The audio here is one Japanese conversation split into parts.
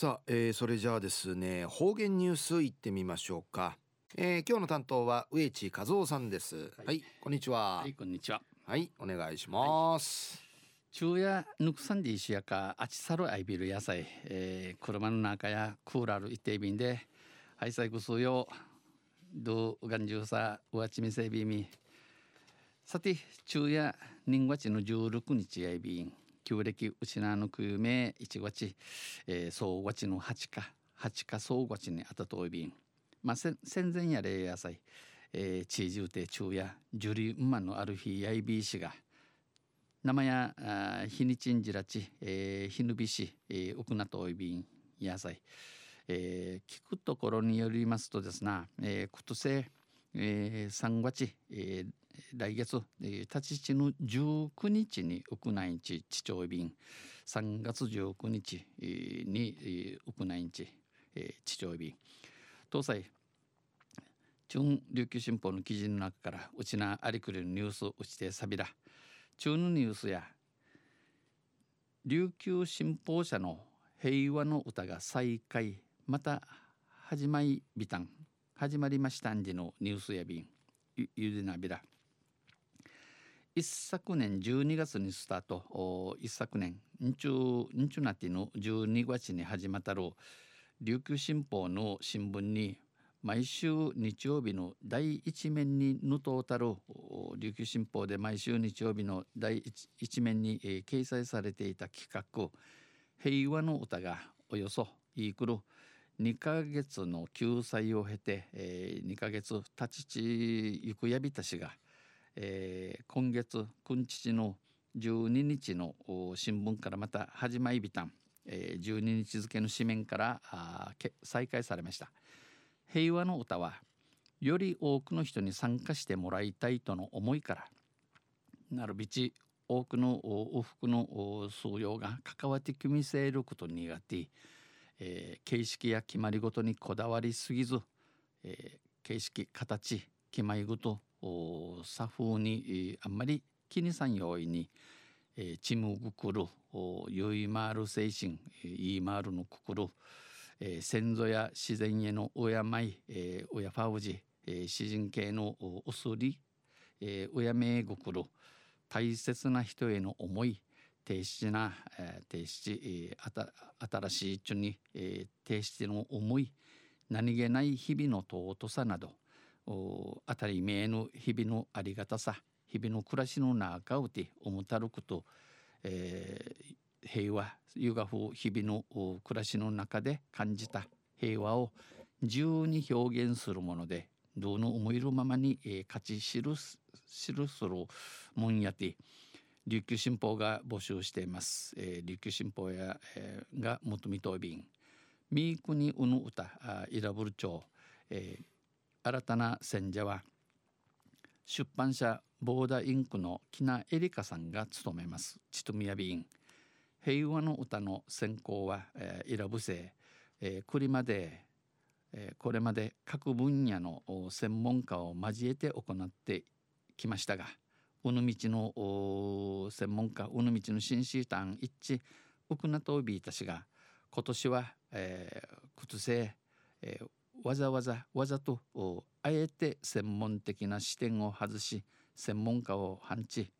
さあ、えー、それじゃあですね方言ニュースいってみましょうか、えー、今日の担当は植地和夫さんです、はい、はい、こんにちは。はいこんにちは。はいお願いします、はい。昼夜ぬくさんで石やかあちさるあいびる野菜、えー、車の中やクーラー一定便ではいさいぐすよ。どうがんじゅうさうわちみせびみ。さて昼夜人月の16日やいびん旧暦うちなのくめ1月、えー、総月の8か8か総月にあたといびん。まあ戦前やれ野菜えー、地位重低昼夜樹里馬のある日やいびいしが生や日にちんじらち、えー、ひぬびし、えー、奥名といびん野菜、えー、聞くところによりますとですな、えー、今年、えー、3月、えー、来月、えー、立ち地の19日にウクナインチ地長便。3月19日、に、えー、ウクナインチ、えー、地長便。搭載。中琉球新報の記事の中からうちなありくれるニュースうちてさびら中のニュースや琉球新報社の平和の歌が再開。また始まりびたん始まりましたんじのニュースやびんゆゆでなびら一昨年12月にスタート。一昨年んちゅん。ちゅなての12月に始まったる琉球新報の新聞に毎週日曜日の第一面にぬとう。たる琉球新報で毎週日曜日の第一面に、えー、掲載されていた企画「平和の歌」がおよそいくる2ヶ月の救済を経て、えー、2ヶ月立ちちゆくやびたしが、えー、今月くんちちの12日の新聞からまた始まりびたん、えー、12日付の紙面からあ再開されました。平和の歌はより多くの人に参加してもらいたいとの思いからなるびち多くの往復の数用が関わってきみせることに苦手、えー、形式や決まりごとにこだわりすぎず、えー、形式形決まりごと作風に、あんまり気にさんように、えー、チムぐくるゆいまる精神言いまるのくくる、先祖や自然への敬い、えー、親ファウジ、えー、詩人系のおすり、えー、親めごくる大切な人への思い低質な、えー、低質、えー、新しい中に、えー、低質の思い何気ない日々の尊さなど当たり前の日々のありがたさ日々の暮らしの中をて思たること、えー、平和ゆがふ日々の暮らしの中で感じた平和を自由に表現するものでどの思いるままに、えー、勝ち知る知るするもんやて琉球新報が募集しています、えー、琉球新報や、えー、が求めとびん三国うぬ歌イラブル町、えー、新たな選者は出版社ボーダインクの木名エリカさんが務めます。ちとみやびん平和の歌の選考は、えー、イラブセ、えー、これまで、えー、これまで各分野の専門家を交えて行ってきましたがうぬみちの専門家うぬみちの新シータン一致ウクナトービーたちが今年は、えー、靴製、えー、わざわざわざとあえて専門的な視点を外し専門家を配置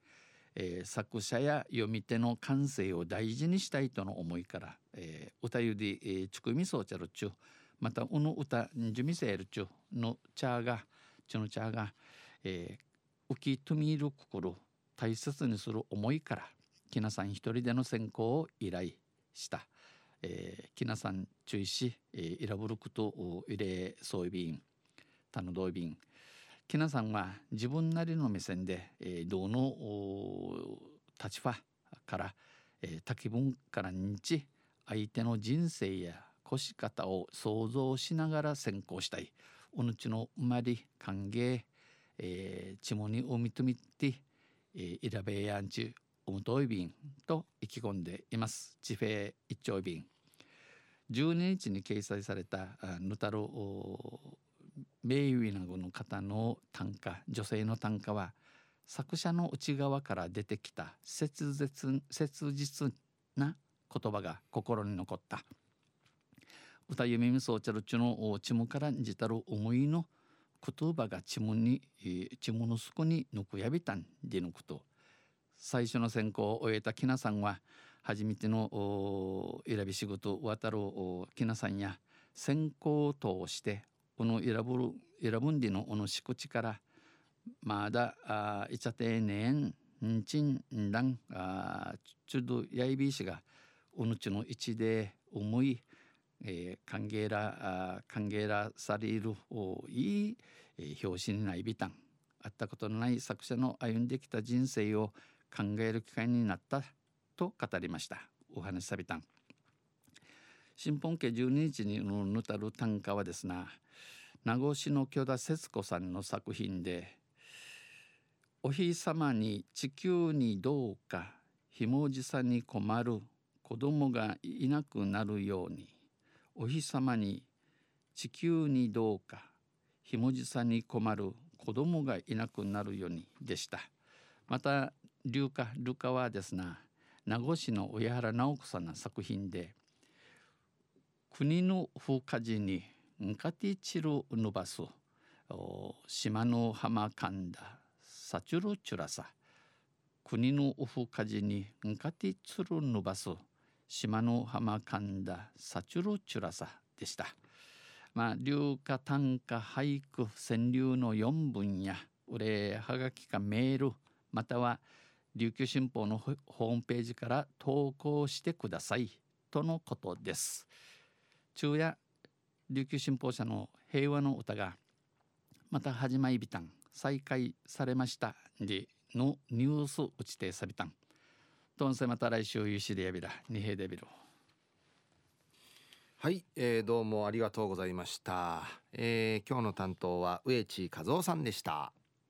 えー、作者や読み手の感性を大事にしたいとの思いから、えー、歌ゆで、えー、ちくみそうちゃるちゅうまたうぬ歌じゅみせるちゅうの茶がちゅの茶が、えー、浮きとみる心大切にする思いからきなさん一人での選考を依頼した、えー、きなさん注意し、えー、イラブルクと入れそういびんたのどいびんきなさんは自分なりの目線で、えー、道の立場から、えー、多気分から認知相手の人生や腰方を想像しながら先行したい。おぬちの生まれ歓迎、えー、ちもにおみとみて、えー、いらべやんちおむといびんと意気込んでいます。地平一丁便12日に掲載されたぬたる名誉なの方の短歌女性の短歌は作者の内側から出てきた切実切実な言葉が心に残った。歌夢みそうちゃるちのちむからんじたる思いの言葉がちむにちむのすこにぬくやびたんでのこと。最初の選考を終えたきなさんは初めての選び仕事渡るきなさんや選考を通してこの選ぶ選ぶんでのこのしくちからまだあいちゃてねんんちんらんあちゅどやいびいしがおぬちの一で思いえー、歓迎ら歓迎らされるおいい、えー、表紙にないビタン会ったことのない作者の歩んできた人生を考える機会になったと語りました。お話さびた。ん新本家12日にぬたる短歌はですな名護市の許田節子さんの作品で「お日様に地球にどうかひもじさに困る子供がいなくなるようにお日様に地球にどうかひもじさに困る子供がいなくなるようにでした。また流花ルカはですな名護市の上原直子さんの作品で国の風火事にんかてちるぬばす島の浜神田サチュルチュラサ国の風火事にんかてつるぬばす島の浜神田サチュルチュラサでした。まあ、流歌短歌俳句川柳の4分やお礼はがきかメールまたは琉球新報のホームページから投稿してくださいとのことです。昼夜琉球新報社の平和の歌がまた始まりびたん再開されましたでのニュース打ちてさびたん。どんせまた来週ゆしでやびら二平デビルはい、えー、どうもありがとうございました、えー、今日の担当は植地和夫さんでした